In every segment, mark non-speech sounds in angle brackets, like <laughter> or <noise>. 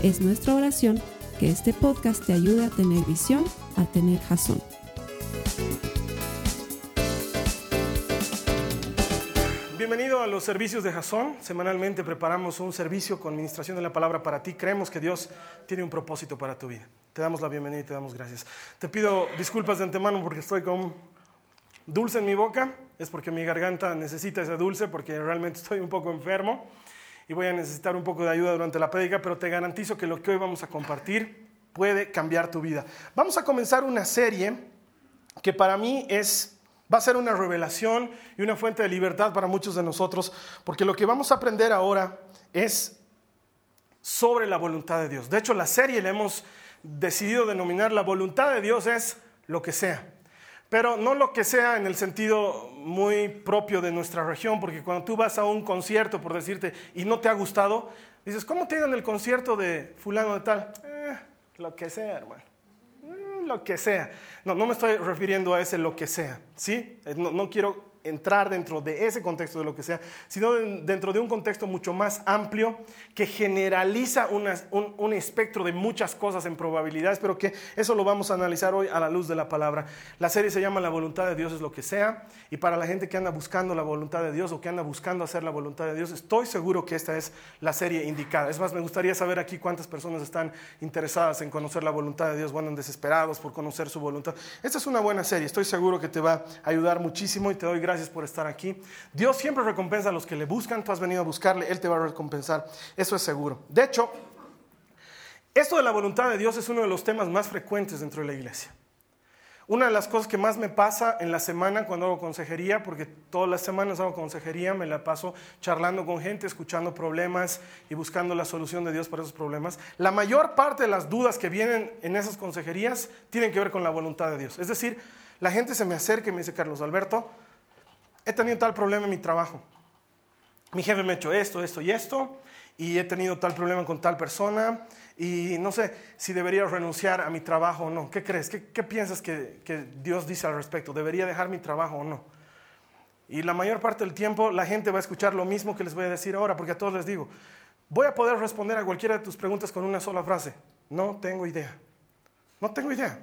Es nuestra oración que este podcast te ayude a tener visión, a tener jazón. Bienvenido a los servicios de Jason. Semanalmente preparamos un servicio con administración de la palabra para ti. Creemos que Dios tiene un propósito para tu vida. Te damos la bienvenida y te damos gracias. Te pido disculpas de antemano porque estoy con dulce en mi boca. Es porque mi garganta necesita ese dulce porque realmente estoy un poco enfermo y voy a necesitar un poco de ayuda durante la prédica, pero te garantizo que lo que hoy vamos a compartir puede cambiar tu vida. Vamos a comenzar una serie que para mí es va a ser una revelación y una fuente de libertad para muchos de nosotros, porque lo que vamos a aprender ahora es sobre la voluntad de Dios. De hecho, la serie le hemos decidido denominar la voluntad de Dios es lo que sea. Pero no lo que sea en el sentido muy propio de nuestra región, porque cuando tú vas a un concierto, por decirte, y no te ha gustado, dices, ¿cómo te el concierto de fulano de tal? Eh, lo que sea, hermano. Mm, lo que sea. No, no me estoy refiriendo a ese lo que sea, ¿sí? Eh, no, no quiero entrar dentro de ese contexto de lo que sea, sino dentro de un contexto mucho más amplio que generaliza un, espectro de muchas cosas en probabilidades, pero que eso lo vamos a analizar hoy a la luz de la palabra. La serie se llama La voluntad de Dios es lo que sea, y para la gente que anda buscando la voluntad de Dios o que anda buscando hacer la voluntad de Dios, estoy seguro que esta es la serie indicada. Es más, me gustaría saber aquí cuántas personas están interesadas en conocer la voluntad de Dios o andan desesperados por conocer su voluntad. Esta es una buena serie, estoy seguro que te va a ayudar muchísimo y te doy gracias por estar aquí. Dios siempre recompensa a los que le buscan, tú has venido a buscarle, Él te va a recompensar, eso es seguro. De hecho, esto de la voluntad de Dios es uno de los temas más frecuentes dentro de la iglesia. Una de las cosas que más me pasa en la semana cuando hago consejería, porque todas las semanas hago consejería, me la paso charlando con gente, escuchando problemas y buscando la solución de Dios para esos problemas. La mayor parte de las dudas que vienen en esas consejerías tienen que ver con la voluntad de Dios. Es decir, la gente se me acerca y me dice, Carlos Alberto, he tenido tal problema en mi trabajo. Mi jefe me ha hecho esto, esto y esto, y he tenido tal problema con tal persona, y no sé si debería renunciar a mi trabajo o no. ¿Qué crees? ¿Qué, piensas que, que, Dios dice al respecto? ¿Debería dejar mi trabajo o no? Y la mayor parte del tiempo la gente va a escuchar lo mismo que les voy a decir ahora, porque a todos les digo, voy a poder responder a cualquiera de tus preguntas con una sola frase. No tengo idea. No tengo idea.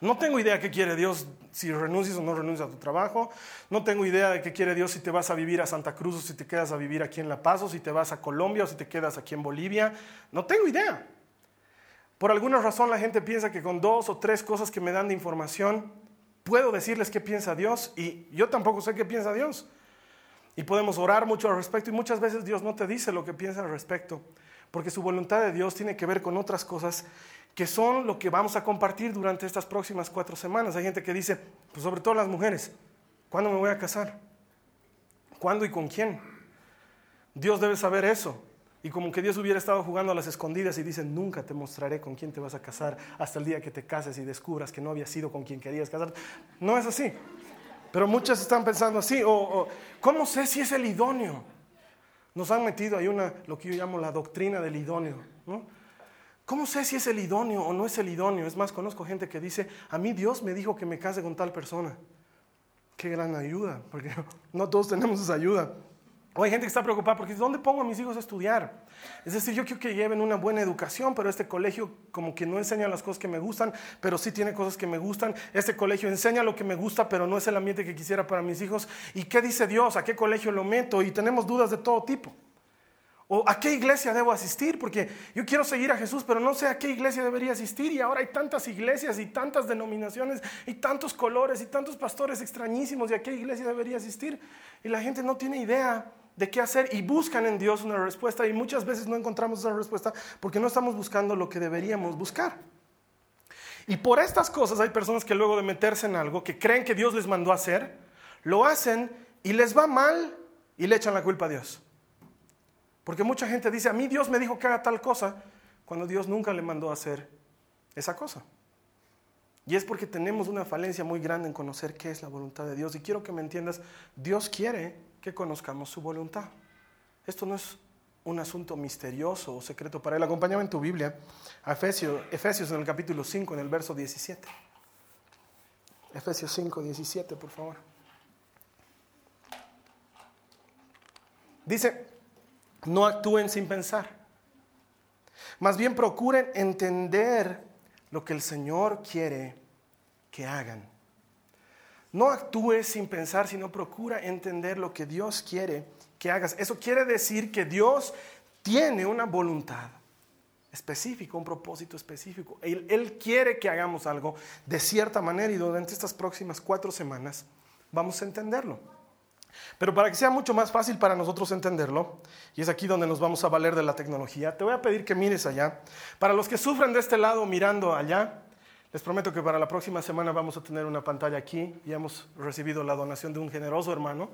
No tengo idea qué quiere Dios si renuncias o no renuncias a tu trabajo. No tengo idea de qué quiere Dios si te vas a vivir a Santa Cruz o si te quedas a vivir aquí en La Paz o si te vas a Colombia o si te quedas aquí en Bolivia. No tengo idea. Por alguna razón la gente piensa que con dos o tres cosas que me dan de información puedo decirles qué piensa Dios y yo tampoco sé qué piensa Dios. Y podemos orar mucho al respecto y muchas veces Dios no te dice lo que piensa al respecto, porque su voluntad de Dios tiene que ver con otras cosas que son lo que vamos a compartir durante estas próximas cuatro semanas. Hay gente que dice, pues sobre todo las mujeres, ¿cuándo me voy a casar? ¿Cuándo y con quién? Dios debe saber eso. Y como que Dios hubiera estado jugando a las escondidas y dice, nunca te mostraré con quién te vas a casar hasta el día que te cases y descubras que no había sido con quien querías casar. No es así. Pero muchas están pensando así. O, ¿cómo sé si es el idóneo? Nos han metido ahí una, lo que yo llamo la doctrina del idóneo. ¿no? ¿Cómo sé si es el idóneo o no es el idóneo? Es más, conozco gente que dice, a mí Dios me dijo que me case con tal persona. Qué gran ayuda, porque <laughs> no todos tenemos esa ayuda. O hay gente que está preocupada porque ¿dónde pongo a mis hijos a estudiar? Es decir, yo quiero que lleven una buena educación, pero este colegio como que no enseña las cosas que me gustan, pero sí tiene cosas que me gustan. Este colegio enseña lo que me gusta, pero no es el ambiente que quisiera para mis hijos. ¿Y qué dice Dios? ¿A qué colegio lo meto? Y tenemos dudas de todo tipo. ¿O a qué iglesia debo asistir? Porque yo quiero seguir a Jesús, pero no sé a qué iglesia debería asistir. Y ahora hay tantas iglesias y tantas denominaciones y tantos colores y tantos pastores extrañísimos. ¿Y a qué iglesia debería asistir? Y la gente no tiene idea de qué hacer y buscan en Dios una respuesta. Y muchas veces no encontramos esa respuesta porque no estamos buscando lo que deberíamos buscar. Y por estas cosas hay personas que luego de meterse en algo que creen que Dios les mandó hacer, lo hacen y les va mal y le echan la culpa a Dios. Porque mucha gente dice, a mí Dios me dijo que haga tal cosa, cuando Dios nunca le mandó a hacer esa cosa. Y es porque tenemos una falencia muy grande en conocer qué es la voluntad de Dios. Y quiero que me entiendas, Dios quiere que conozcamos su voluntad. Esto no es un asunto misterioso o secreto para él. Acompáñame en tu Biblia a Efesios, Efesios en el capítulo 5, en el verso 17. Efesios 5, 17, por favor. Dice, no actúen sin pensar. Más bien procuren entender lo que el Señor quiere que hagan. No actúes sin pensar, sino procura entender lo que Dios quiere que hagas. Eso quiere decir que Dios tiene una voluntad específica, un propósito específico. Él, él, quiere que hagamos algo de cierta manera y durante estas próximas cuatro semanas vamos a entenderlo. Pero para que sea mucho más fácil para nosotros entenderlo, y es aquí donde nos vamos a valer de la tecnología, te voy a pedir que mires allá. Para los que sufren de este lado mirando allá, les prometo que para la próxima semana vamos a tener una pantalla aquí y hemos recibido la donación de un generoso hermano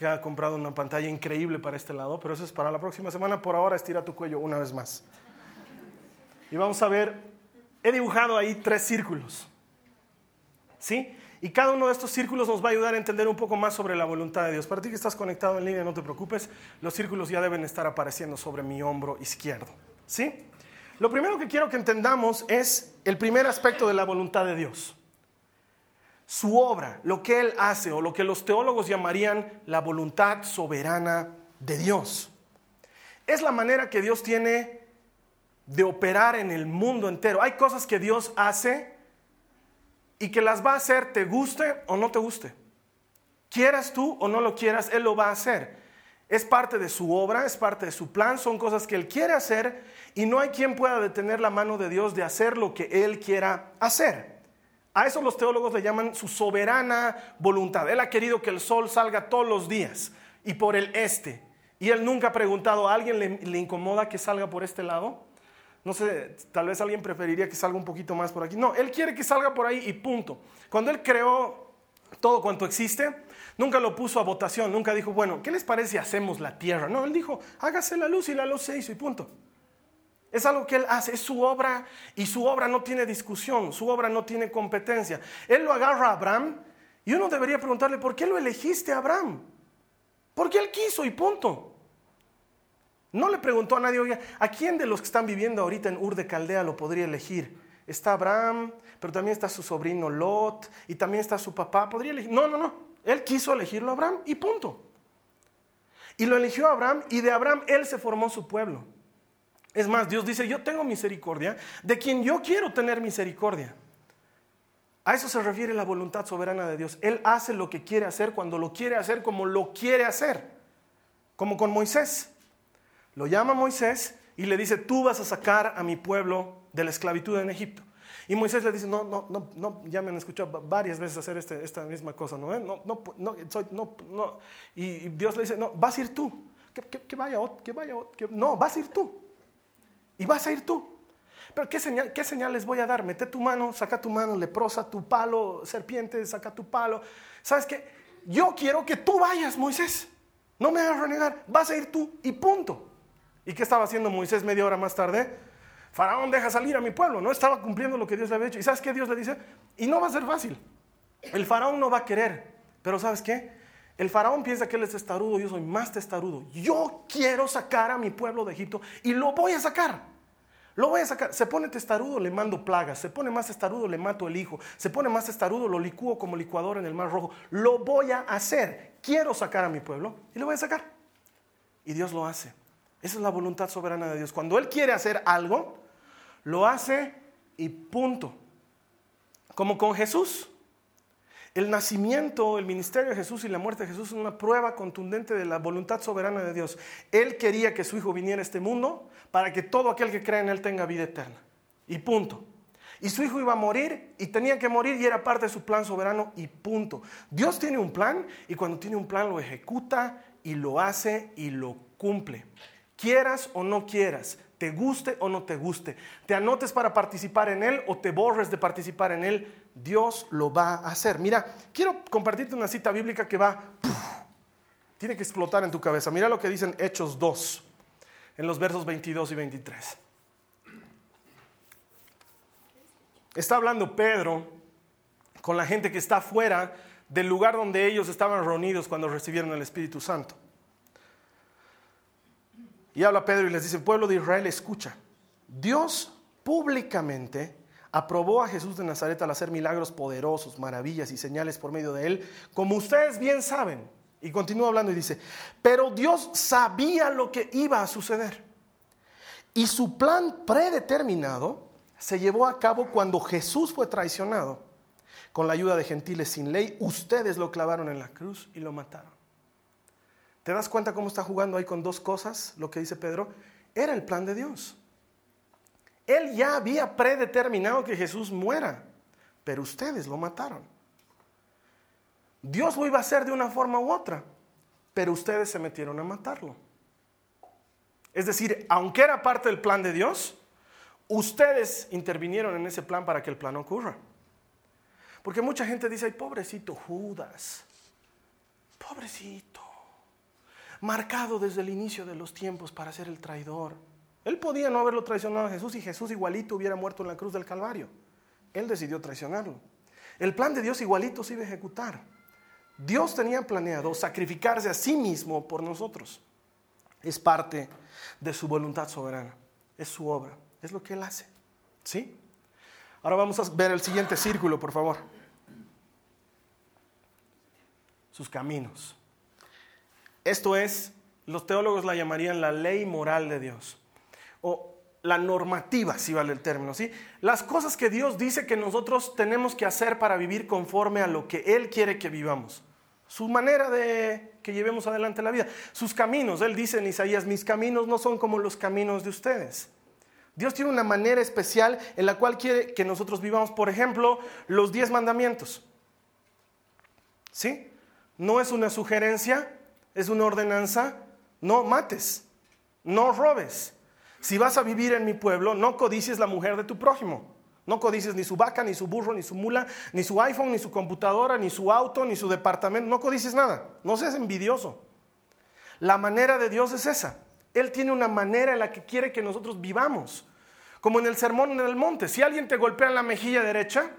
que ha comprado una pantalla increíble para este lado, pero eso es para la próxima semana. Por ahora estira tu cuello una vez más. Y vamos a ver, he dibujado ahí tres círculos. ¿Sí? Y cada uno de estos círculos nos va a ayudar a entender un poco más sobre la voluntad de Dios. Para ti que estás conectado en línea, no te preocupes, los círculos ya deben estar apareciendo sobre mi hombro izquierdo. ¿Sí? Lo primero que quiero que entendamos es el primer aspecto de la voluntad de Dios. Su obra, lo que Él hace o lo que los teólogos llamarían la voluntad soberana de Dios. Es la manera que Dios tiene de operar en el mundo entero. Hay cosas que Dios hace y que las va a hacer te guste o no te guste. Quieras tú o no lo quieras, Él lo va a hacer. Es parte de su obra, es parte de su plan, son cosas que Él quiere hacer y no hay quien pueda detener la mano de Dios de hacer lo que Él quiera hacer. A eso los teólogos le llaman su soberana voluntad. Él ha querido que el sol salga todos los días y por el este. Y Él nunca ha preguntado, ¿a alguien le, le incomoda que salga por este lado? No sé, tal vez alguien preferiría que salga un poquito más por aquí. No, Él quiere que salga por ahí y punto. Cuando Él creó todo cuanto existe, Nunca lo puso a votación, nunca dijo, bueno, ¿qué les parece si hacemos la tierra? No, él dijo, hágase la luz y la luz se hizo y punto. Es algo que él hace, es su obra y su obra no tiene discusión, su obra no tiene competencia. Él lo agarra a Abraham y uno debería preguntarle, ¿por qué lo elegiste a Abraham? Porque él quiso y punto. No le preguntó a nadie, oiga, ¿a quién de los que están viviendo ahorita en Ur de Caldea lo podría elegir? Está Abraham, pero también está su sobrino Lot y también está su papá. ¿Podría elegir? No, no, no. Él quiso elegirlo a Abraham y punto. Y lo eligió Abraham y de Abraham él se formó su pueblo. Es más, Dios dice, yo tengo misericordia de quien yo quiero tener misericordia. A eso se refiere la voluntad soberana de Dios. Él hace lo que quiere hacer cuando lo quiere hacer como lo quiere hacer. Como con Moisés. Lo llama Moisés y le dice, tú vas a sacar a mi pueblo de la esclavitud en Egipto. Y Moisés le dice, no, no, no, no, ya me han escuchado varias veces hacer este, esta misma cosa, ¿no? No, no, no, soy, no, no. Y Dios le dice, no, vas a ir tú. Que, que, vaya, que vaya, que, no, vas a ir tú. Y vas a ir tú. Pero ¿qué, señal, ¿qué señales voy a dar? Mete tu mano, saca tu mano leprosa, tu palo, serpiente, saca tu palo. ¿Sabes qué? Yo quiero que tú vayas, Moisés. No me hagas renegar. Vas a ir tú y punto. ¿Y qué estaba haciendo Moisés media hora más tarde? Faraón deja salir a mi pueblo. No estaba cumpliendo lo que Dios le había hecho. ¿Y sabes qué Dios le dice? Y no va a ser fácil. El faraón no va a querer. Pero ¿sabes qué? El faraón piensa que él es testarudo, yo soy más testarudo. Yo quiero sacar a mi pueblo de Egipto y lo voy a sacar. Lo voy a sacar. Se pone testarudo, le mando plagas. Se pone más testarudo, le mato el hijo. Se pone más testarudo, lo licúo como licuador en el mar rojo. Lo voy a hacer. Quiero sacar a mi pueblo y lo voy a sacar. Y Dios lo hace. Esa es la voluntad soberana de Dios. Cuando Él quiere hacer algo, lo hace y punto. Como con Jesús. El nacimiento, el ministerio de Jesús y la muerte de Jesús es una prueba contundente de la voluntad soberana de Dios. Él quería que su Hijo viniera a este mundo para que todo aquel que cree en Él tenga vida eterna. Y punto. Y su Hijo iba a morir y tenía que morir y era parte de su plan soberano y punto. Dios tiene un plan y cuando tiene un plan lo ejecuta y lo hace y lo cumple. Quieras o no quieras, te guste o no te guste, te anotes para participar en Él o te borres de participar en Él, Dios lo va a hacer. Mira, quiero compartirte una cita bíblica que va, tiene que explotar en tu cabeza. Mira lo que dicen Hechos 2, en los versos 22 y 23. Está hablando Pedro con la gente que está fuera del lugar donde ellos estaban reunidos cuando recibieron el Espíritu Santo. Y habla Pedro y les dice, pueblo de Israel, escucha, Dios públicamente aprobó a Jesús de Nazaret al hacer milagros poderosos, maravillas y señales por medio de él, como ustedes bien saben. Y continúa hablando y dice, pero Dios sabía lo que iba a suceder. Y su plan predeterminado se llevó a cabo cuando Jesús fue traicionado. Con la ayuda de gentiles sin ley, ustedes lo clavaron en la cruz y lo mataron. ¿Te das cuenta cómo está jugando ahí con dos cosas? Lo que dice Pedro, era el plan de Dios. Él ya había predeterminado que Jesús muera, pero ustedes lo mataron. Dios lo iba a hacer de una forma u otra, pero ustedes se metieron a matarlo. Es decir, aunque era parte del plan de Dios, ustedes intervinieron en ese plan para que el plan ocurra. Porque mucha gente dice, ay, pobrecito Judas, pobrecito, marcado desde el inicio de los tiempos para ser el traidor. Él podía no haberlo traicionado a Jesús y Jesús igualito hubiera muerto en la cruz del Calvario. Él decidió traicionarlo. El plan de Dios igualito se iba a ejecutar. Dios tenía planeado sacrificarse a sí mismo por nosotros. Es parte de su voluntad soberana. Es su obra. Es lo que Él hace. ¿Sí? Ahora vamos a ver el siguiente círculo, por favor. Sus caminos. Esto es, los teólogos la llamarían la ley moral de Dios o la normativa, si vale el término, ¿sí? Las cosas que Dios dice que nosotros tenemos que hacer para vivir conforme a lo que Él quiere que vivamos. Su manera de que llevemos adelante la vida. Sus caminos, Él dice en Isaías, mis caminos no son como los caminos de ustedes. Dios tiene una manera especial en la cual quiere que nosotros vivamos, por ejemplo, los diez mandamientos. ¿Sí? No es una sugerencia, es una ordenanza. No mates, no robes, si vas a vivir en mi pueblo, no codicies la mujer de tu prójimo. No codicies ni su vaca, ni su burro, ni su mula, ni su iPhone, ni su computadora, ni su auto, ni su departamento. No codicies nada. No seas envidioso. La manera de Dios es esa. Él tiene una manera en la que quiere que nosotros vivamos. Como en el sermón en el monte. Si alguien te golpea en la mejilla derecha,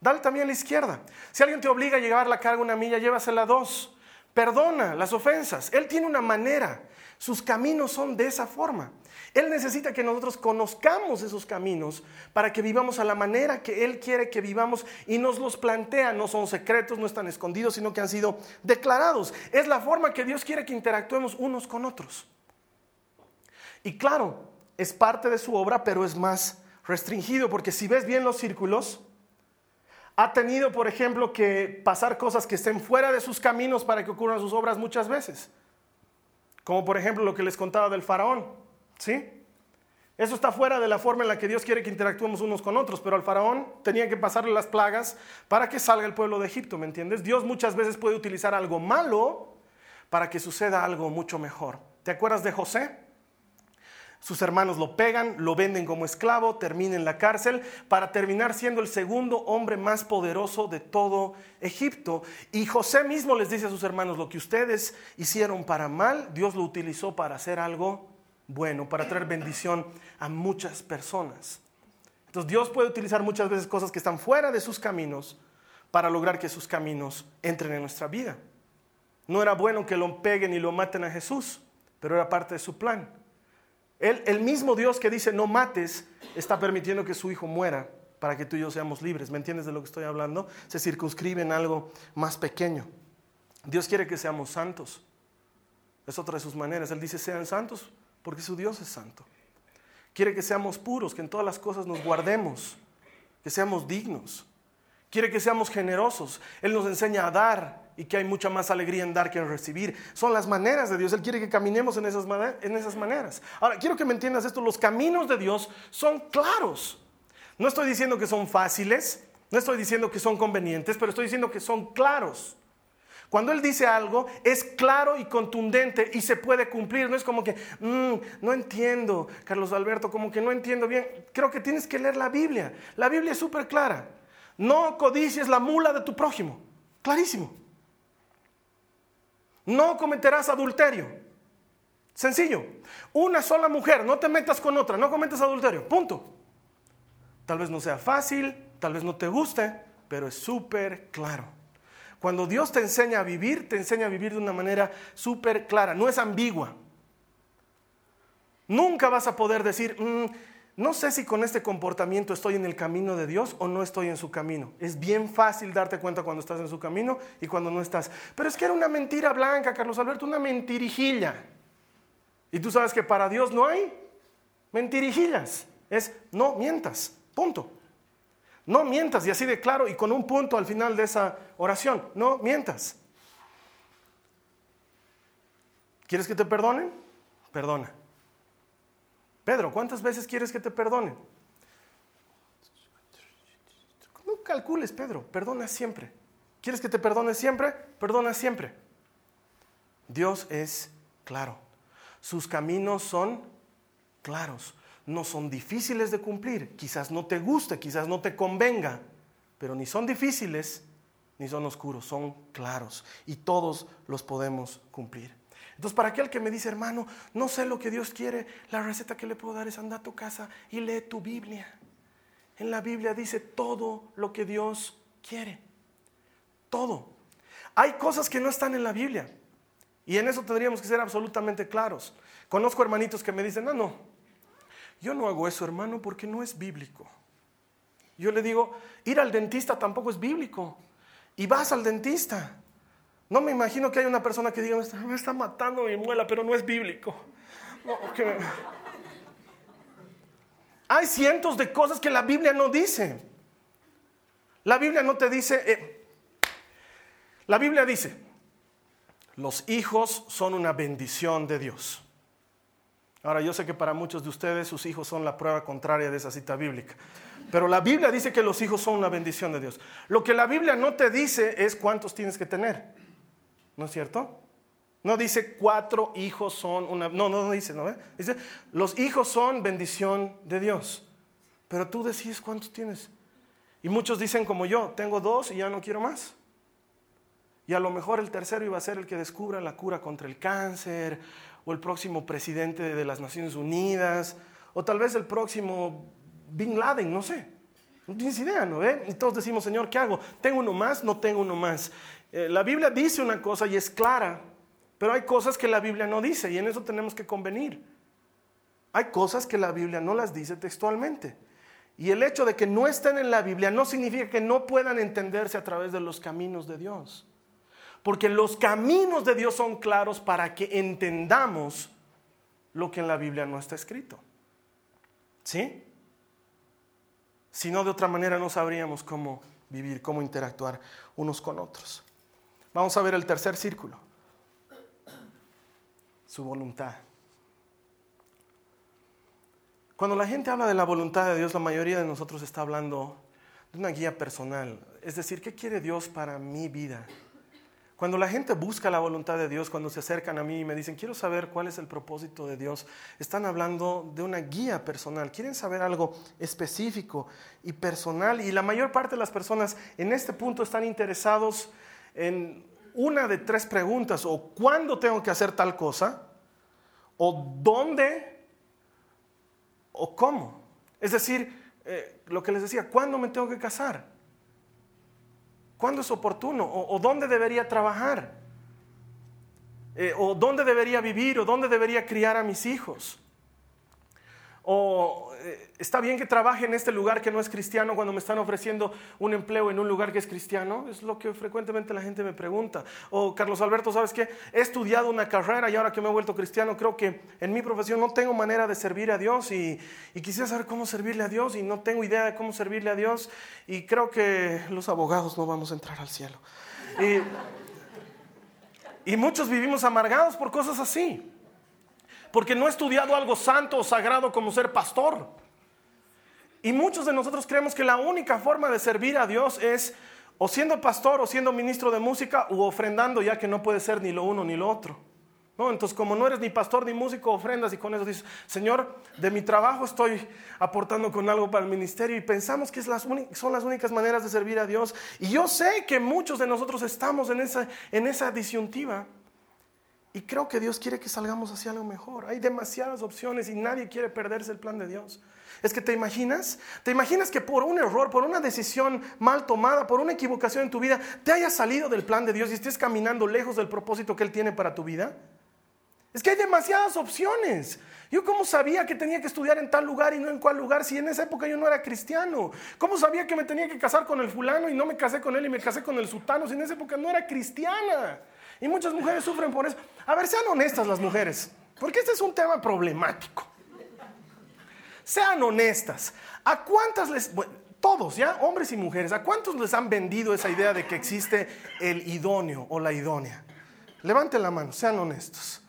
dale también a la izquierda. Si alguien te obliga a llevar la carga una milla, llévasela dos. Perdona las ofensas. Él tiene una manera. Sus caminos son de esa forma. Él necesita que nosotros conozcamos esos caminos para que vivamos a la manera que Él quiere que vivamos y nos los plantea. No son secretos, no están escondidos, sino que han sido declarados. Es la forma que Dios quiere que interactuemos unos con otros. Y claro, es parte de su obra, pero es más restringido, porque si ves bien los círculos, ha tenido, por ejemplo, que pasar cosas que estén fuera de sus caminos para que ocurran sus obras muchas veces. Como por ejemplo lo que les contaba del faraón. ¿Sí? Eso está fuera de la forma en la que Dios quiere que interactuemos unos con otros, pero al faraón tenía que pasarle las plagas para que salga el pueblo de Egipto, ¿me entiendes? Dios muchas veces puede utilizar algo malo para que suceda algo mucho mejor. ¿Te acuerdas de José? Sus hermanos lo pegan, lo venden como esclavo, termina en la cárcel para terminar siendo el segundo hombre más poderoso de todo Egipto. Y José mismo les dice a sus hermanos, lo que ustedes hicieron para mal, Dios lo utilizó para hacer algo bueno, para traer bendición a muchas personas. Entonces Dios puede utilizar muchas veces cosas que están fuera de sus caminos para lograr que sus caminos entren en nuestra vida. No era bueno que lo peguen y lo maten a Jesús, pero era parte de su plan. El mismo Dios que dice no mates, está permitiendo que su hijo muera para que tú y yo seamos libres. ¿Me entiendes de lo que estoy hablando? Se circunscribe en algo más pequeño. Dios quiere que seamos santos. Es otra de sus maneras. Él dice, sean santos porque su Dios es santo. Quiere que seamos puros, que en todas las cosas nos guardemos, que seamos dignos. Quiere que seamos generosos. Él nos enseña a dar y que hay mucha más alegría en dar que en recibir. Son las maneras de Dios. Él quiere que caminemos en esas, en esas maneras. Ahora, quiero que me entiendas esto. Los caminos de Dios son claros. No estoy diciendo que son fáciles, no estoy diciendo que son convenientes, pero estoy diciendo que son claros. Cuando Él dice algo, es claro y contundente y se puede cumplir. No es como que, mm, no entiendo, Carlos Alberto, como que no entiendo bien. Creo que tienes que leer la Biblia. La Biblia es súper clara. No codicies la mula de tu prójimo. Clarísimo. No cometerás adulterio. Sencillo. Una sola mujer, no te metas con otra, no cometas adulterio. Punto. Tal vez no sea fácil, tal vez no te guste, pero es súper claro. Cuando Dios te enseña a vivir, te enseña a vivir de una manera súper clara, no es ambigua. Nunca vas a poder decir, mm, no sé si con este comportamiento estoy en el camino de Dios o no estoy en su camino. Es bien fácil darte cuenta cuando estás en su camino y cuando no estás. Pero es que era una mentira blanca, Carlos Alberto, una mentirijilla. Y tú sabes que para Dios no hay mentirijillas. Es no mientas, punto. No mientas, y así de claro, y con un punto al final de esa oración, no mientas. ¿Quieres que te perdonen? Perdona. Pedro, ¿cuántas veces quieres que te perdonen? No calcules, Pedro, perdona siempre. ¿Quieres que te perdone siempre? Perdona siempre. Dios es claro. Sus caminos son claros. No son difíciles de cumplir. Quizás no te guste, quizás no te convenga, pero ni son difíciles ni son oscuros, son claros y todos los podemos cumplir. Entonces, para aquel que me dice, hermano, no sé lo que Dios quiere, la receta que le puedo dar es anda a tu casa y lee tu Biblia. En la Biblia dice todo lo que Dios quiere. Todo. Hay cosas que no están en la Biblia. Y en eso tendríamos que ser absolutamente claros. Conozco hermanitos que me dicen, no, no, yo no hago eso, hermano, porque no es bíblico. Yo le digo, ir al dentista tampoco es bíblico. Y vas al dentista. No me imagino que hay una persona que diga, me está, matando mi muela, pero no es bíblico. Hay cientos de cosas que la Biblia no dice. La Biblia no te dice, eh, la Biblia dice, los hijos son una bendición de Dios. Ahora yo sé que para muchos de ustedes sus hijos son la prueba contraria de esa cita bíblica. Pero la Biblia dice que los hijos son una bendición de Dios. Lo que la Biblia no te dice es cuántos tienes que tener. ¿No es cierto? No dice cuatro hijos son una... No, no, no dice, ¿no? Dice, los hijos son bendición de Dios. Pero tú decides cuántos tienes. Y muchos dicen como yo, tengo dos y ya no quiero más. Y a lo mejor el tercero iba a ser el que descubra la cura contra el cáncer, o el próximo presidente de las Naciones Unidas, o tal vez el próximo Bin Laden, no sé. No tienes idea, ¿no? ve? Y todos decimos, Señor, ¿qué hago? ¿Tengo uno más? No tengo uno más. Eh, la Biblia dice una cosa y es clara, pero hay cosas que la Biblia no dice y en eso tenemos que convenir. Hay cosas que la Biblia no las dice textualmente. Y el hecho de que no estén en la Biblia no significa que no puedan entenderse a través de los caminos de Dios. Porque los caminos de Dios son claros para que entendamos lo que en la Biblia no está escrito. ¿Sí? Si no, de otra manera no sabríamos cómo vivir, cómo interactuar unos con otros. Vamos a ver el tercer círculo. Su voluntad. Cuando la gente habla de la voluntad de Dios, la mayoría de nosotros está hablando de una guía personal. Es decir, ¿qué quiere Dios para mi vida? Cuando la gente busca la voluntad de Dios, cuando se acercan a mí y me dicen, quiero saber cuál es el propósito de Dios, están hablando de una guía personal, quieren saber algo específico y personal. Y la mayor parte de las personas en este punto están interesados en una de tres preguntas, o cuándo tengo que hacer tal cosa, o dónde, o cómo. Es decir, eh, lo que les decía, ¿cuándo me tengo que casar? ¿Cuándo es oportuno? ¿O, dónde debería trabajar? Eh, ¿O dónde debería vivir? ¿O dónde debería criar a mis hijos? O eh, está bien que trabaje en este lugar que no es cristiano cuando me están ofreciendo un empleo en un lugar que es cristiano. Es lo que frecuentemente la gente me pregunta. O Carlos Alberto, ¿sabes qué? He estudiado una carrera y ahora que me he vuelto cristiano creo que en mi profesión no tengo manera de servir a Dios y, quisiera saber cómo servirle a Dios y no tengo idea de cómo servirle a Dios y creo que los abogados no vamos a entrar al cielo. Y muchos vivimos amargados por cosas así porque no he estudiado algo santo o sagrado como ser pastor. Y muchos de nosotros creemos que la única forma de servir a Dios es o siendo pastor o siendo ministro de música u ofrendando, ya que no puede ser ni lo uno ni lo otro. ¿No? Entonces, como no eres ni pastor ni músico, ofrendas y con eso dices, Señor, de mi trabajo estoy aportando con algo para el ministerio y pensamos que son las únicas maneras de servir a Dios. Y yo sé que muchos de nosotros estamos en esa, en esa disyuntiva. Y creo que Dios quiere que salgamos hacia algo mejor. Hay demasiadas opciones y nadie quiere perderse el plan de Dios. Es que te imaginas, te imaginas que por un error, por una decisión mal tomada, por una equivocación en tu vida, te hayas salido del plan de Dios y estés caminando lejos del propósito que Él tiene para tu vida. Es que hay demasiadas opciones. Yo cómo sabía que tenía que estudiar en tal lugar y no en cuál lugar si en esa época yo no era cristiano. ¿Cómo sabía que me tenía que casar con el fulano y no me casé con él y me casé con el sultano si en esa época no era cristiana? Y muchas mujeres sufren por eso. A ver, sean honestas las mujeres, porque este es un tema problemático. Sean honestas. ¿A cuántas les... todos, ¿ya? Hombres y mujeres, ¿a cuántos les han vendido esa idea de que existe el idóneo o la idónea? Levanten la mano, sean honestos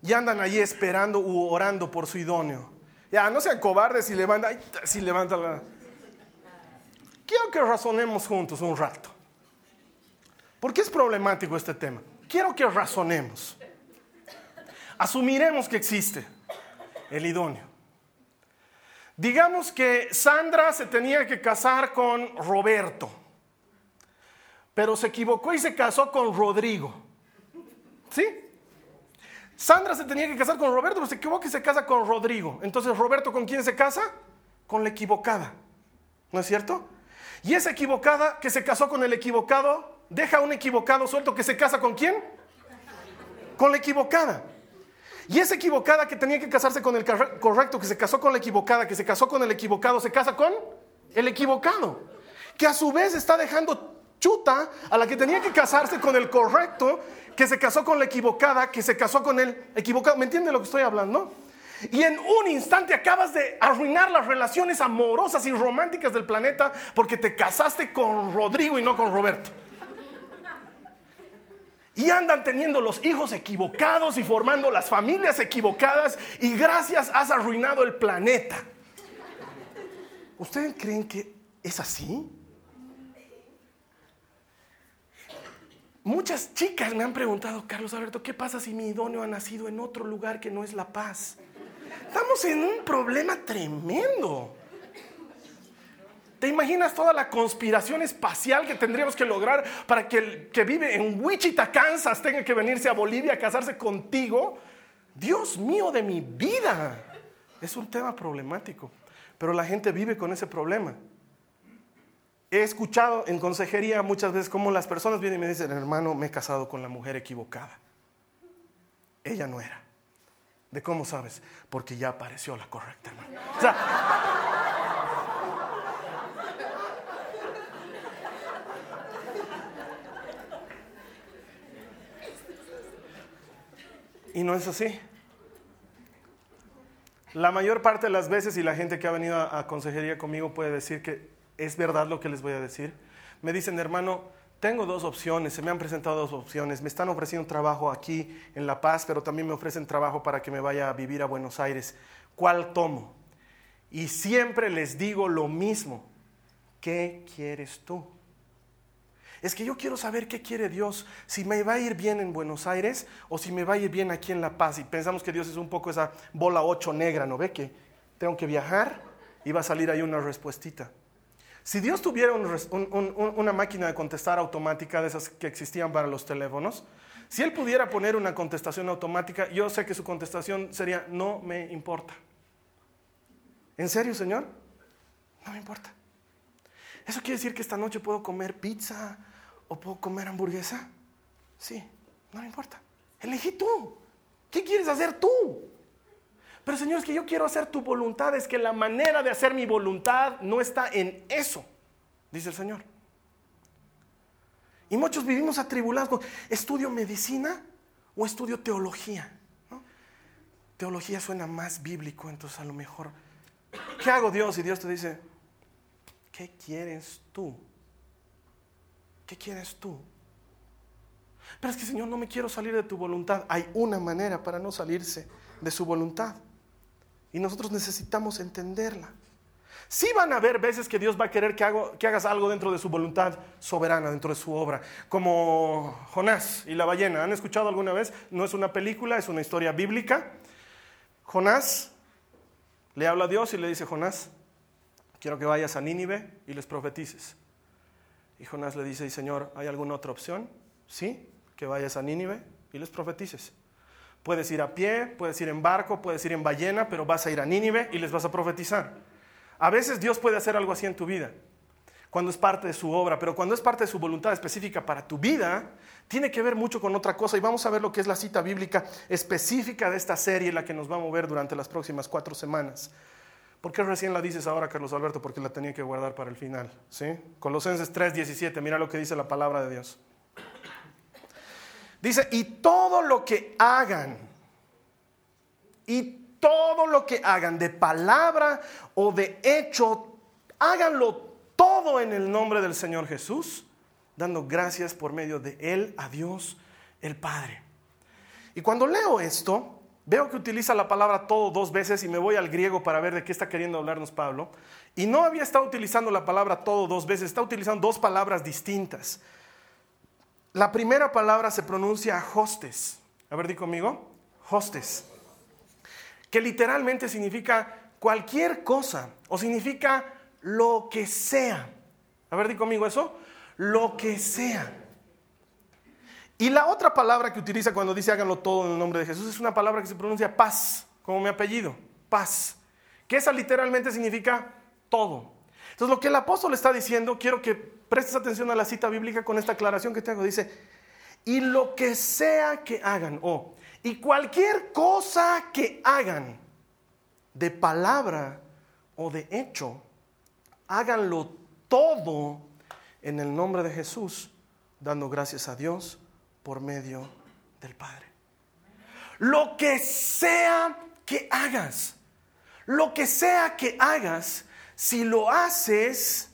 y andan ahí esperando u orando por su idóneo. Ya, no sean cobardes si levantan, si levanta la... Quiero que razonemos juntos un rato. ¿Por qué es problemático este tema? Quiero que razonemos. Asumiremos que existe el idóneo. Digamos que Sandra se tenía que casar con Roberto, pero se equivocó y se casó con Rodrigo. ¿Sí? Sandra se tenía que casar con Roberto, pero se equivoca y se casa con Rodrigo. Entonces, ¿Roberto con quién se casa? Con la equivocada. ¿No es cierto? Y esa equivocada que se casó con el equivocado, deja un equivocado suelto que se casa con quién? Con la equivocada. Y esa equivocada que tenía que casarse con el correcto, que se casó con la equivocada, que se casó con el equivocado, se casa con el equivocado. Que a su vez está dejando chuta a la que tenía que casarse con el correcto que se casó con la equivocada, que se casó con el equivocado. ¿Me entiende lo que estoy hablando? Y en un instante acabas de arruinar las relaciones amorosas y románticas del planeta porque te casaste con Rodrigo y no con Roberto. Y andan teniendo los hijos equivocados y formando las familias equivocadas y gracias has arruinado el planeta. ¿Ustedes creen que es así? Muchas chicas me han preguntado, Carlos Alberto, ¿qué pasa si mi idóneo ha nacido en otro lugar que no es La Paz? Estamos en un problema tremendo. ¿Te imaginas toda la conspiración espacial que tendríamos que lograr para que el que vive en Wichita, Kansas, tenga que venirse a Bolivia a casarse contigo? Dios mío de mi vida. Es un tema problemático, pero la gente vive con ese problema. He escuchado en consejería muchas veces cómo las personas vienen y me dicen, hermano, me he casado con la mujer equivocada. Ella no era. ¿De cómo sabes? Porque ya apareció la correcta, hermano. Y no es así. La mayor parte de las veces, y la gente que ha venido a consejería conmigo puede decir que es verdad lo que les voy a decir. Me dicen, hermano, tengo dos opciones, se me han presentado dos opciones. Me están ofreciendo trabajo aquí en La Paz, pero también me ofrecen trabajo para que me vaya a vivir a Buenos Aires. ¿Cuál tomo? Y siempre les digo lo mismo. ¿Qué quieres tú? Es que yo quiero saber qué quiere Dios, si me va a ir bien en Buenos Aires o si me va a ir bien aquí en La Paz. Y pensamos que Dios es un poco esa bola ocho negra, ¿no ve? Que tengo que viajar y va a salir ahí una respuestita. Si Dios tuviera una máquina de contestar automática de esas que existían para los teléfonos, si Él pudiera poner una contestación automática, yo sé que su contestación sería, no me importa. ¿En serio, Señor? No me importa. ¿Eso quiere decir que esta noche puedo comer pizza o puedo comer hamburguesa? Sí, no me importa. Elegí tú. ¿Qué quieres hacer tú? Pero Señor, es que yo quiero hacer tu voluntad, es que la manera de hacer mi voluntad no está en eso, dice el Señor. Y muchos vivimos atribulados con, ¿estudio medicina o estudio teología? Teología suena más bíblico, entonces a lo mejor, ¿qué hago Dios? Y Dios te dice, ¿qué quieres tú? ¿Qué quieres tú? Pero es que Señor, no me quiero salir de tu voluntad. Hay una manera para no salirse de su voluntad. Y nosotros necesitamos entenderla. Sí van a haber veces que Dios va a querer que, que, hagas algo dentro de su voluntad soberana, dentro de su obra, como Jonás y la ballena. ¿Han escuchado alguna vez? No es una película, es una historia bíblica. Jonás le habla a Dios y le dice, Jonás, quiero que vayas a Nínive y les profetices. Y Jonás le dice, Señor, ¿hay alguna otra opción? Sí, que vayas a Nínive y les profetices. Puedes ir a pie, puedes ir en barco, puedes ir en ballena, pero vas a ir a Nínive y les vas a profetizar. A veces Dios puede hacer algo así en tu vida, cuando es parte de su obra, pero cuando es parte de su voluntad específica para tu vida, tiene que ver mucho con otra cosa. Y vamos a ver lo que es la cita bíblica específica de esta serie, la que nos va a mover durante las próximas cuatro semanas. ¿Por qué recién la dices ahora, Carlos Alberto? Porque la tenía que guardar para el final. ¿sí? Colosenses 3:17, mira lo que dice la palabra de Dios. Dice, y todo lo que hagan, y todo lo que hagan de palabra o de hecho, háganlo todo en el nombre del Señor Jesus, dando gracias por medio de Él a Dios el Padre. Y cuando leo esto, veo que utiliza la palabra todo dos veces y me voy al griego para ver de qué está queriendo hablarnos Pablo. Y no había estado utilizando la palabra todo dos veces, está utilizando dos palabras distintas. La primera palabra se pronuncia hostes. A ver, di conmigo. Hostes. Que literalmente significa cualquier cosa o significa lo que sea. A ver, di conmigo eso. Lo que sea. Y la otra palabra que utiliza cuando dice háganlo todo en el nombre de Jesús es una palabra que se pronuncia paz, como mi apellido, paz. Que esa literalmente significa todo. Entonces lo que el apóstol está diciendo, quiero que prestes atención a la cita bíblica con esta aclaración que te hago. Dice, y lo que sea que hagan, o y cualquier cosa que hagan, de palabra o de hecho, háganlo todo en el nombre de Jesús, dando gracias a Dios por medio del Padre. Lo que sea que hagas, lo que sea que hagas, si lo haces,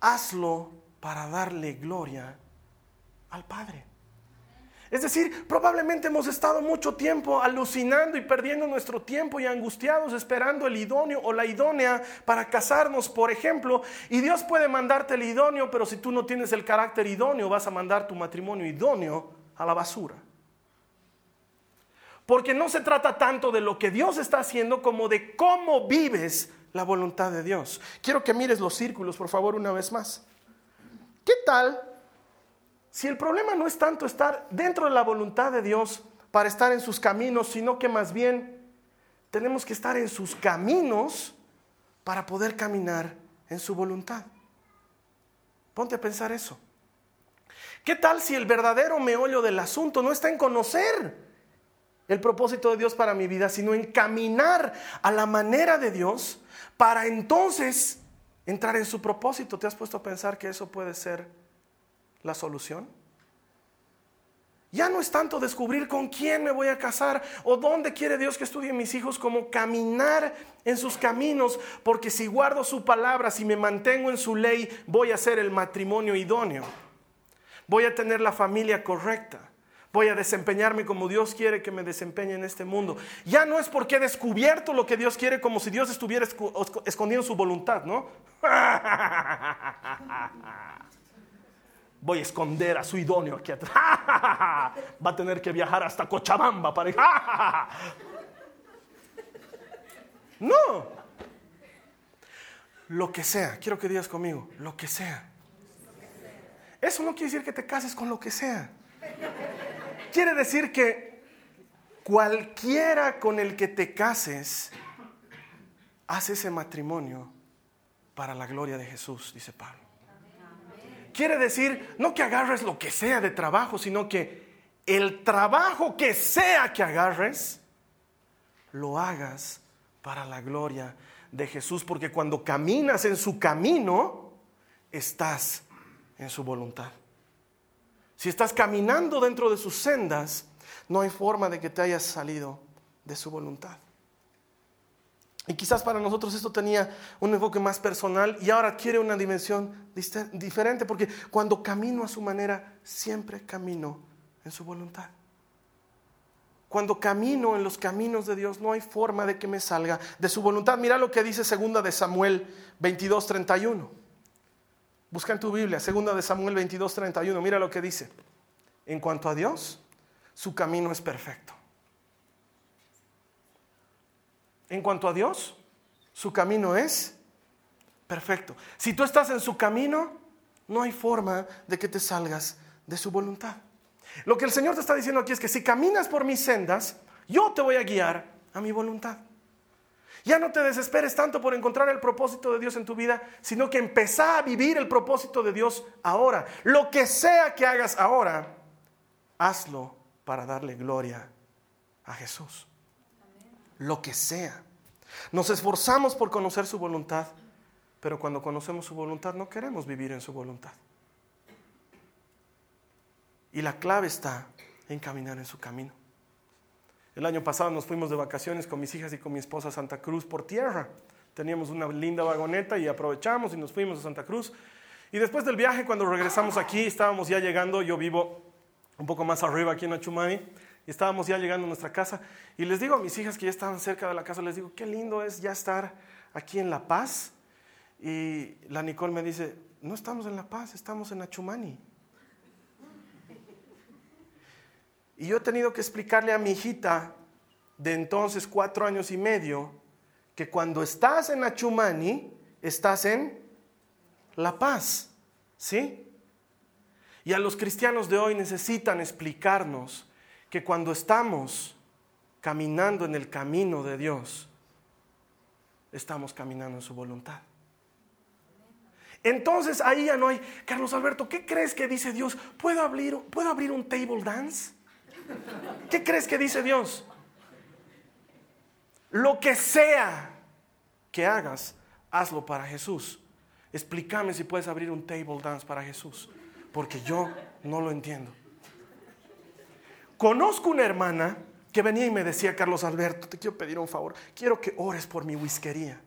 hazlo para darle gloria al Padre. Es decir, probablemente hemos estado mucho tiempo alucinando y perdiendo nuestro tiempo y angustiados esperando el idóneo o la idónea para casarnos, por ejemplo. Y Dios puede mandarte el idóneo, pero si tú no tienes el carácter idóneo, vas a mandar tu matrimonio idóneo a la basura. Porque no se trata tanto de lo que Dios está haciendo como de cómo vives la voluntad de Dios. Quiero que mires los círculos, por favor, una vez más. ¿Qué tal si el problema no es tanto estar dentro de la voluntad de Dios para estar en sus caminos, sino que más bien tenemos que estar en sus caminos para poder caminar en su voluntad? Ponte a pensar eso. ¿Qué tal si el verdadero meollo del asunto no está en conocer el propósito de Dios para mi vida, sino en caminar a la manera de Dios para entonces entrar en su propósito. ¿Te has puesto a pensar que eso puede ser la solución? Ya no es tanto descubrir con quién me voy a casar o dónde quiere Dios que estudien mis hijos, como caminar en sus caminos, porque si guardo su palabra, si me mantengo en su ley, voy a ser el matrimonio idóneo. Voy a tener la familia correcta. Voy a desempeñarme como Dios quiere que me desempeñe en este mundo. Ya no es porque he descubierto lo que Dios quiere como si Dios estuviera escondiendo su voluntad, ¿no? <laughs> Voy a esconder a su idóneo aquí atrás. <laughs> Va a tener que viajar hasta Cochabamba para... <laughs> No. Lo que sea, quiero que digas conmigo, lo que sea. Eso no quiere decir que te cases con lo que sea. Quiere decir que cualquiera con el que te cases, hace ese matrimonio para la gloria de Jesús, dice Pablo. Quiere decir, no que agarres lo que sea de trabajo, sino que el trabajo que sea que agarres, lo hagas para la gloria de Jesús, porque cuando caminas en su camino, estás en su voluntad. Si estás caminando dentro de sus sendas, no hay forma de que te hayas salido de su voluntad. Y quizás para nosotros esto tenía un enfoque más personal y ahora quiere una dimensión diferente porque cuando camino a su manera, siempre camino en su voluntad. Cuando camino en los caminos de Dios, no hay forma de que me salga de su voluntad. Mira lo que dice segunda de Samuel 22:31. Busca en tu Biblia, segunda de Samuel 22, 31. Mira lo que dice. En cuanto a Dios, su camino es perfecto. En cuanto a Dios, su camino es perfecto. Si tú estás en su camino, no hay forma de que te salgas de su voluntad. Lo que el Señor te está diciendo aquí es que si caminas por mis sendas, yo te voy a guiar a mi voluntad. Ya no te desesperes tanto por encontrar el propósito de Dios en tu vida, sino que empezá a vivir el propósito de Dios ahora. Lo que sea que hagas ahora, hazlo para darle gloria a Jesús. Lo que sea. Nos esforzamos por conocer su voluntad, pero cuando conocemos su voluntad no queremos vivir en su voluntad. Y la clave está en caminar en su camino. El año pasado nos fuimos de vacaciones con mis hijas y con mi esposa a Santa Cruz por tierra. Teníamos una linda vagoneta y aprovechamos y nos fuimos a Santa Cruz. Y después del viaje, cuando regresamos aquí, estábamos ya llegando, yo vivo un poco más arriba aquí en Achumani, y estábamos ya llegando a nuestra casa. Y les digo a mis hijas que ya estaban cerca de la casa, les digo, qué lindo es ya estar aquí en La Paz. Y la Nicole me dice, no estamos en La Paz, estamos en Achumani. Y yo he tenido que explicarle a mi hijita de entonces cuatro años y medio que cuando estás en Achumani, estás en La Paz. ¿Sí? Y a los cristianos de hoy necesitan explicarnos que cuando estamos caminando en el camino de Dios, estamos caminando en su voluntad. Entonces ahí ya no hay, Carlos Alberto, ¿qué crees que dice Dios? ¿Puedo abrir, ¿puedo abrir un table dance? ¿Qué crees que dice Dios? Lo que sea que hagas, hazlo para Jesús. Explícame si puedes abrir un table dance para Jesús, porque yo no lo entiendo. Conozco una hermana que venía y me decía, Carlos Alberto, te quiero pedir un favor, quiero que ores por mi whiskería.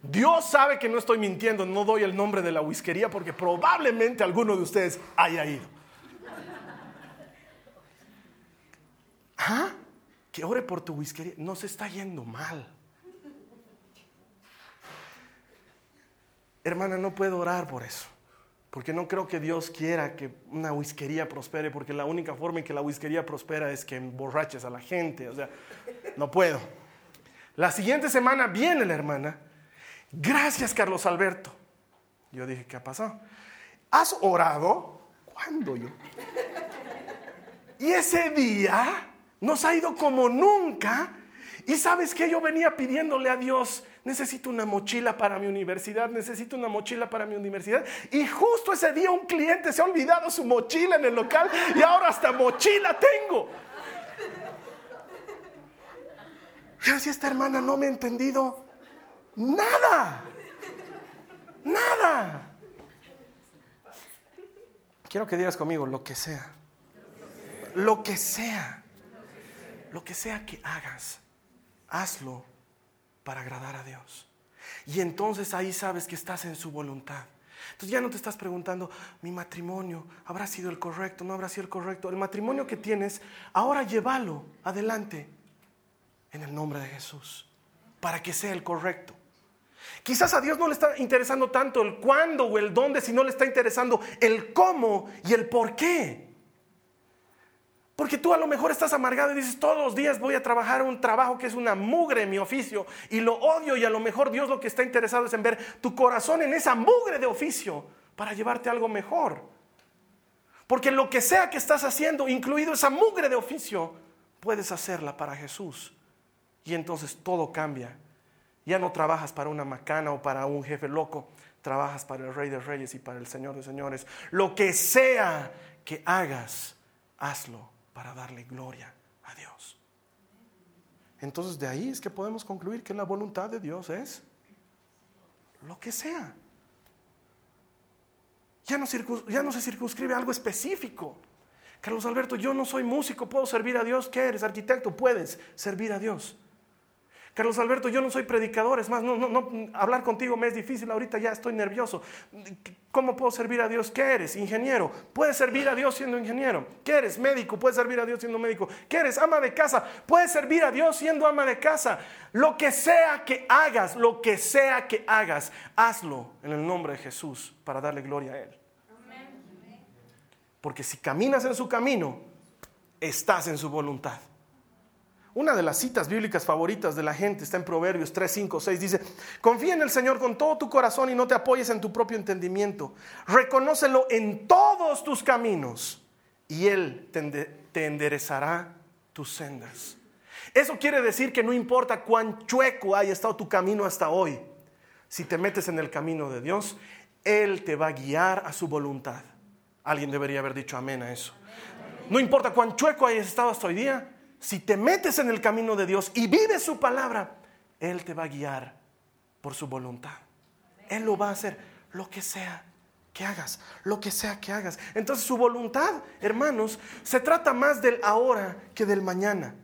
Dios sabe que no estoy mintiendo, no doy el nombre de la whiskería porque probablemente alguno de ustedes haya ido. ¿Ah? Que ore por tu whiskería. No se está yendo mal. Hermana, no puedo orar por eso. Porque no creo que Dios quiera que una whiskería prospere, porque la única forma en que la whiskería prospera es que emborraches a la gente. O sea, no puedo. La siguiente semana viene la hermana. Gracias, Carlos Alberto. Yo dije, ¿qué ha pasado? ¿Has orado? ¿Cuándo yo? Y ese día nos ha ido como nunca. Y sabes que yo venía pidiéndole a Dios, necesito una mochila para mi universidad, necesito una mochila para mi universidad. Y justo ese día un cliente se ha olvidado su mochila en el local y ahora hasta mochila tengo. Gracias, esta hermana no me ha entendido nada. Nada. Quiero que digas conmigo lo que sea. Lo que sea lo que sea que hagas, hazlo para agradar a Dios. Y entonces ahí sabes que estás en su voluntad. Entonces ya no te estás preguntando, mi matrimonio, ¿habrá sido el correcto? ¿No habrá sido el correcto? El matrimonio que tienes, ahora llévalo adelante en el nombre de Jesús, para que sea el correcto. Quizás a Dios no le está interesando tanto el cuándo o el dónde, sino le está interesando el cómo y el por qué. Porque tú a lo mejor estás amargado y dices, todos los días voy a trabajar un trabajo que es una mugre en mi oficio y lo odio y a lo mejor Dios lo que está interesado es en ver tu corazón en esa mugre de oficio para llevarte algo mejor. Porque lo que sea que estás haciendo, incluido esa mugre de oficio, puedes hacerla para Jesús. Y entonces todo cambia. Ya no trabajas para una macana o para un jefe loco, trabajas para el Rey de Reyes y para el Señor de Señores. Lo que sea que hagas, hazlo para darle gloria a Dios. Entonces de ahí es que podemos concluir que la voluntad de Dios es lo que sea. Ya no, se circunscribe a algo específico. Carlos Alberto, yo no soy músico, puedo servir a Dios. ¿Qué eres? Arquitecto, puedes servir a Dios. Carlos Alberto, yo no soy predicador, es más, no, hablar contigo me es difícil, ahorita ya estoy nervioso. ¿Cómo puedo servir a Dios? ¿Qué eres? Ingeniero. ¿Puedes servir a Dios siendo ingeniero? ¿Qué eres? Médico. ¿Puedes servir a Dios siendo médico? ¿Qué eres? Ama de casa. ¿Puedes servir a Dios siendo ama de casa? Lo que sea que hagas, lo que sea que hagas, hazlo en el nombre de Jesús para darle gloria a Él. Porque si caminas en su camino, estás en su voluntad. Una de las citas bíblicas favoritas de la gente está en Proverbios 3, 5, 6. Dice, confía en el Señor con todo tu corazón y no te apoyes en tu propio entendimiento. Reconócelo en todos tus caminos y Él te enderezará tus sendas. Eso quiere decir que no importa cuán chueco haya estado tu camino hasta hoy, si te metes en el camino de Dios, Él te va a guiar a su voluntad. Alguien debería haber dicho amén a eso. No importa cuán chueco hayas estado hasta hoy día, si te metes en el camino de Dios y vives su palabra, Él te va a guiar por su voluntad. Él lo va a hacer, lo que sea que hagas, lo que sea que hagas. Entonces su voluntad, hermanos, se trata más del ahora que del mañana.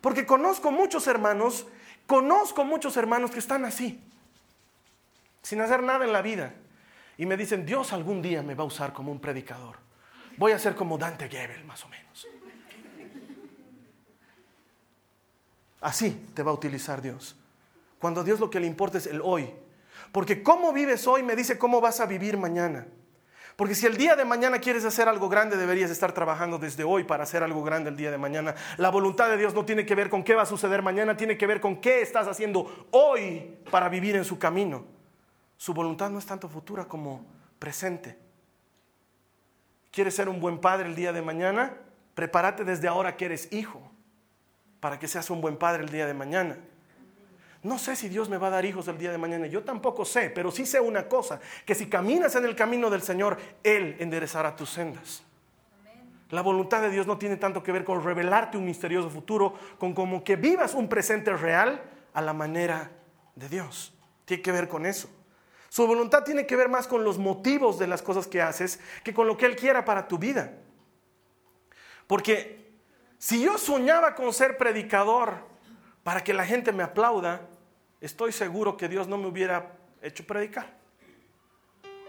Porque conozco muchos hermanos, conozco muchos hermanos que están así, sin hacer nada en la vida. Y me dicen, Dios algún día me va a usar como un predicador. Voy a ser como Dante Gebel, más o menos. Así te va a utilizar Dios. Cuando Dios lo que le importa es el hoy. Porque cómo vives hoy me dice cómo vas a vivir mañana. Porque si el día de mañana quieres hacer algo grande, deberías estar trabajando desde hoy para hacer algo grande el día de mañana. La voluntad de Dios no tiene que ver con qué va a suceder mañana, tiene que ver con qué estás haciendo hoy para vivir en su camino. Su voluntad no es tanto futura como presente. ¿Quieres ser un buen padre el día de mañana? Prepárate desde ahora que eres hijo para que seas un buen padre el día de mañana. No sé si Dios me va a dar hijos el día de mañana, yo tampoco sé, pero sí sé una cosa, que si caminas en el camino del Señor, Él enderezará tus sendas. La voluntad de Dios no tiene tanto que ver con revelarte un misterioso futuro, con como que vivas un presente real a la manera de Dios. Tiene que ver con eso. Su voluntad tiene que ver más con los motivos de las cosas que haces que con lo que Él quiera para tu vida. Porque si yo soñaba con ser predicador para que la gente me aplauda, estoy seguro que Dios no me hubiera hecho predicar.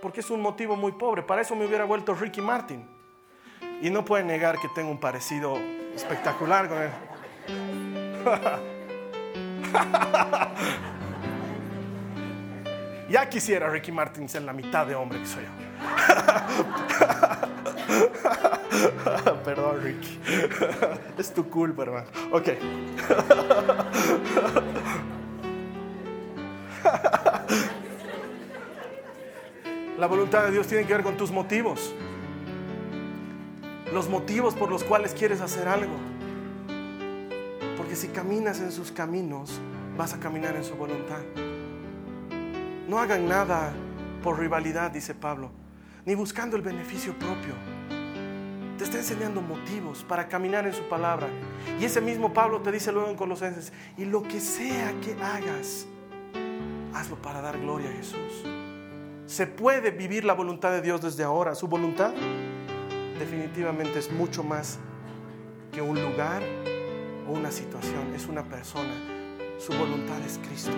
Porque es un motivo muy pobre. Para eso me hubiera vuelto Ricky Martin. Y no puede negar que tengo un parecido espectacular con él. <laughs> ya quisiera Ricky Martin ser la mitad de hombre que soy yo. <laughs> Ricky. <laughs> Es tu culpa, hermano. Ok. <laughs> La voluntad de Dios tiene que ver con tus motivos. Los motivos por los cuales quieres hacer algo. Porque si caminas en sus caminos, vas a caminar en su voluntad. No hagan nada por rivalidad, dice Pablo, ni buscando el beneficio propio te está enseñando motivos para caminar en su palabra. Y ese mismo Pablo te dice luego en Colosenses, y lo que sea que hagas, hazlo para dar gloria a Jesús. Se puede vivir la voluntad de Dios desde ahora. Su voluntad definitivamente es mucho más que un lugar o una situación, es una persona. Su voluntad es Cristo.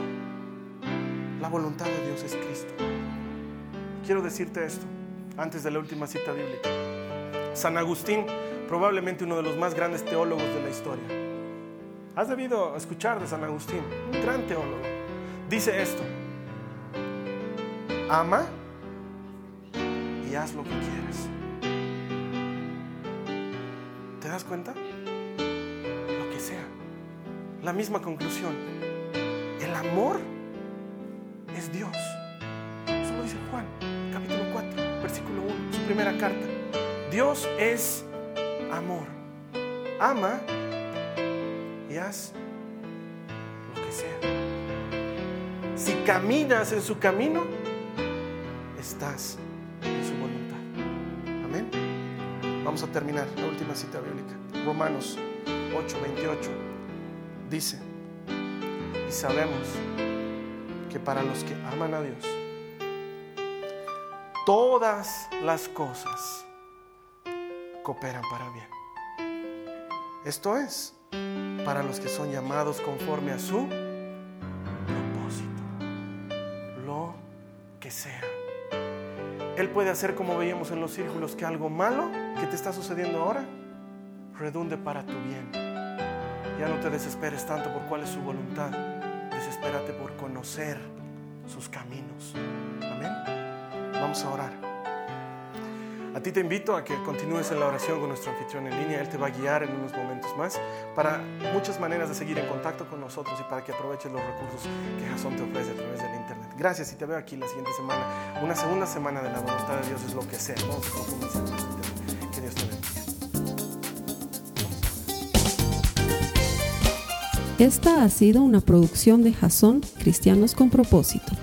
La voluntad de Dios es Cristo. Quiero decirte esto antes de la última cita bíblica. San Agustín, probablemente uno de los más grandes teólogos de la historia. Has debido escuchar de San Agustín, un gran teólogo. Dice esto, ama y haz lo que quieres. ¿Te das cuenta? Lo que sea. La misma conclusión. El amor es Dios. Eso lo dice Juan, capítulo 4, versículo 1, su primera carta. Dios es amor. Ama y haz lo que sea. Si caminas en su camino, estás en su voluntad. Amén. Vamos a terminar la última cita bíblica. Romanos 8, 28 dice, y sabemos que para los que aman a Dios, todas las cosas cooperan para bien. Esto es, para los que son llamados conforme a su propósito, lo que sea. Él puede hacer como veíamos en los círculos, que algo malo que te está sucediendo ahora redunde para tu bien. Ya no te desesperes tanto por cuál es su voluntad, desespérate por conocer sus caminos. Amén. Vamos a orar. A ti te invito a que continúes en la oración con nuestro anfitrión en línea. Él te va a guiar en unos momentos más para muchas maneras de seguir en contacto con nosotros y para que aproveches los recursos que Jason te ofrece a través del Internet. Gracias y te veo aquí la siguiente semana. Una segunda semana de la voluntad de Dios es lo que sea. Vamos a tema. Que Dios te bendiga. Esta ha sido una producción de Jason Cristianos con Propósito.